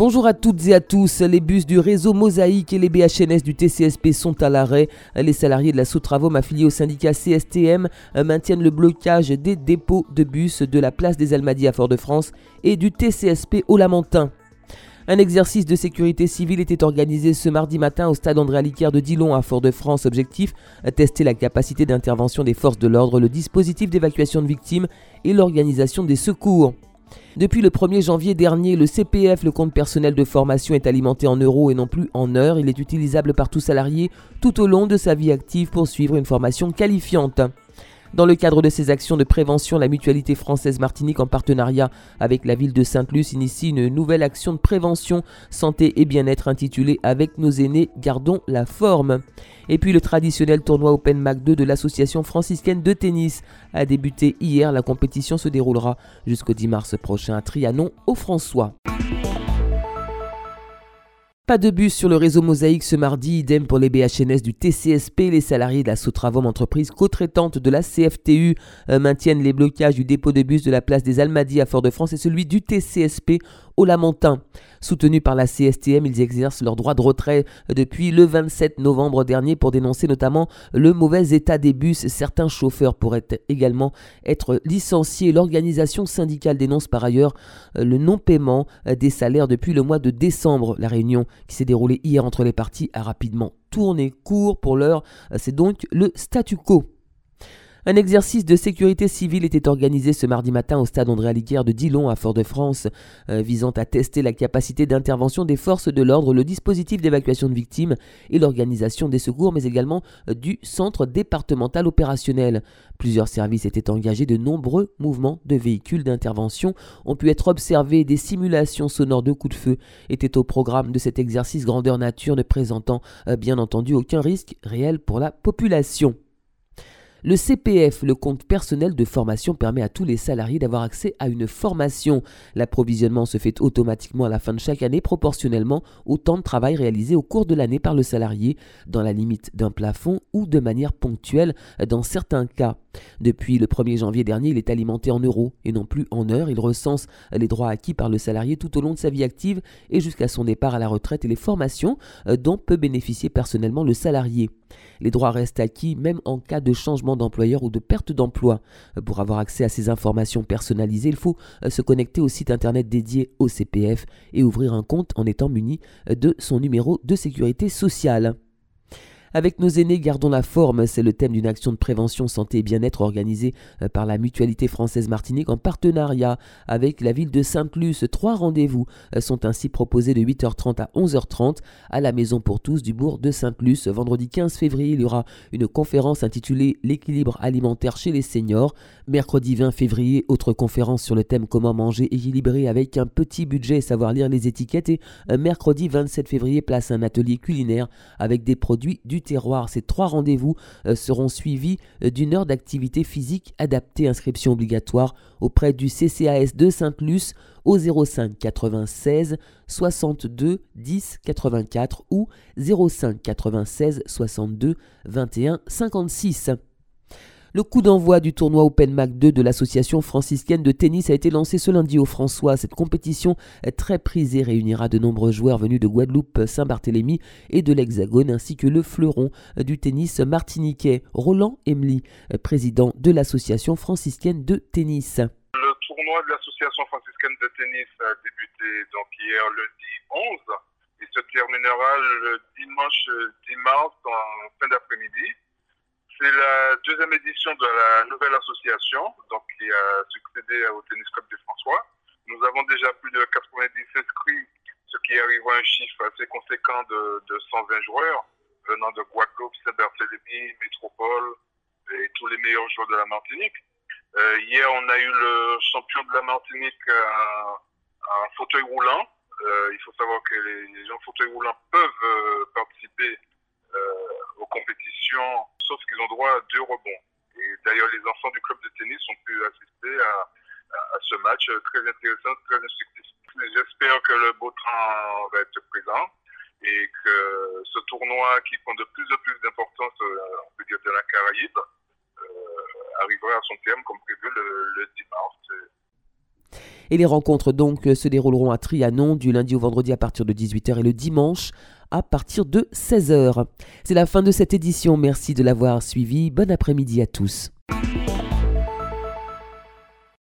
Bonjour à toutes et à tous. Les bus du réseau Mosaïque et les BHNS du TCSP sont à l'arrêt. Les salariés de la Sous-Travaux affiliés au syndicat CSTM maintiennent le blocage des dépôts de bus de la place des Almadies à Fort-de-France et du TCSP au Lamentin. Un exercice de sécurité civile était organisé ce mardi matin au stade André Aliquer de Dillon à Fort-de-France. Objectif tester la capacité d'intervention des forces de l'ordre, le dispositif d'évacuation de victimes et l'organisation des secours. Depuis le 1er janvier dernier, le CPF, le compte personnel de formation, est alimenté en euros et non plus en heures. Il est utilisable par tout salarié tout au long de sa vie active pour suivre une formation qualifiante. Dans le cadre de ces actions de prévention, la Mutualité française Martinique, en partenariat avec la ville de Sainte-Luce, initie une nouvelle action de prévention santé et bien-être intitulée Avec nos aînés, gardons la forme. Et puis le traditionnel tournoi Open Mac 2 de l'association franciscaine de tennis a débuté hier. La compétition se déroulera jusqu'au 10 mars prochain à Trianon au François. Pas de bus sur le réseau Mosaïque ce mardi, idem pour les BHNS du TCSP. Les salariés de la Sotravom, entreprise co-traitante de la CFTU, euh, maintiennent les blocages du dépôt de bus de la place des Almadies à Fort-de-France et celui du TCSP au Lamentin. Soutenus par la CSTM, ils exercent leur droit de retrait depuis le 27 novembre dernier pour dénoncer notamment le mauvais état des bus. Certains chauffeurs pourraient également être licenciés. L'organisation syndicale dénonce par ailleurs le non-paiement des salaires depuis le mois de décembre. La réunion qui s'est déroulée hier entre les parties a rapidement tourné court. Pour l'heure, c'est donc le statu quo. Un exercice de sécurité civile était organisé ce mardi matin au stade André de Dillon à Fort-de-France, euh, visant à tester la capacité d'intervention des forces de l'ordre, le dispositif d'évacuation de victimes et l'organisation des secours, mais également euh, du centre départemental opérationnel. Plusieurs services étaient engagés, de nombreux mouvements de véhicules d'intervention ont pu être observés, des simulations sonores de coups de feu étaient au programme de cet exercice grandeur nature ne présentant euh, bien entendu aucun risque réel pour la population. Le CPF, le compte personnel de formation, permet à tous les salariés d'avoir accès à une formation. L'approvisionnement se fait automatiquement à la fin de chaque année proportionnellement au temps de travail réalisé au cours de l'année par le salarié, dans la limite d'un plafond ou de manière ponctuelle dans certains cas. Depuis le 1er janvier dernier, il est alimenté en euros et non plus en heures. Il recense les droits acquis par le salarié tout au long de sa vie active et jusqu'à son départ à la retraite et les formations dont peut bénéficier personnellement le salarié. Les droits restent acquis même en cas de changement d'employeur ou de perte d'emploi. Pour avoir accès à ces informations personnalisées, il faut euh, se connecter au site internet dédié au CPF et ouvrir un compte en étant muni de son numéro de sécurité sociale. Avec nos aînés, gardons la forme. C'est le thème d'une action de prévention santé et bien-être organisée euh, par la Mutualité française Martinique en partenariat avec la ville de Sainte-Luce. Trois rendez-vous euh, sont ainsi proposés de 8h30 à 11h30 à la Maison pour tous du bourg de Sainte-Luce. Vendredi 15 février, il y aura une conférence intitulée L'équilibre alimentaire chez les seniors. Mercredi 20 février, autre conférence sur le thème Comment manger équilibré avec un petit budget et savoir lire les étiquettes. Et euh, mercredi 27 février, place un atelier culinaire avec des produits du terroir. Ces trois rendez-vous euh, seront suivis euh, d'une heure d'activité physique adaptée, inscription obligatoire auprès du CCAS de Sainte-Luce au 05 96 62 10 84 ou 05 96 62 21 56. Le coup d'envoi du tournoi Open Mac 2 de l'association franciscaine de tennis a été lancé ce lundi au François. Cette compétition très prisée réunira de nombreux joueurs venus de Guadeloupe, Saint-Barthélemy et de l'Hexagone, ainsi que le fleuron du tennis martiniquais, Roland Emily, président de l'association franciscaine de tennis. Le tournoi de l'association franciscaine de tennis a débuté donc hier lundi 11 et se terminera le dimanche 10 mars en fin d'après-midi. C'est la deuxième édition de la nouvelle association, donc qui a succédé au Tennis Club de François. Nous avons déjà plus de 90 inscrits, ce qui arrive à un chiffre assez conséquent de, 120 joueurs venant de Guadeloupe, Saint-Barthélemy, Métropole et tous les meilleurs joueurs de la Martinique. Euh, hier, on a eu le champion de la Martinique en, fauteuil roulant. Euh, il faut savoir que les, gens en fauteuil roulant peuvent euh, participer aux compétitions sauf qu'ils ont droit à deux rebonds. Et d'ailleurs, les enfants du club de tennis ont pu assister à, ce match très intéressant, très instructif. J'espère que le beau train va être présent et que ce tournoi qui prend de plus en plus d'importance, euh, on peut de la Caraïbe, euh, arrivera à son terme comme prévu le, le 10 mars. Et les rencontres donc se dérouleront à Trianon du lundi au vendredi à partir de 18h et le dimanche à partir de 16h. C'est la fin de cette édition, merci de l'avoir suivi, bon après-midi à tous.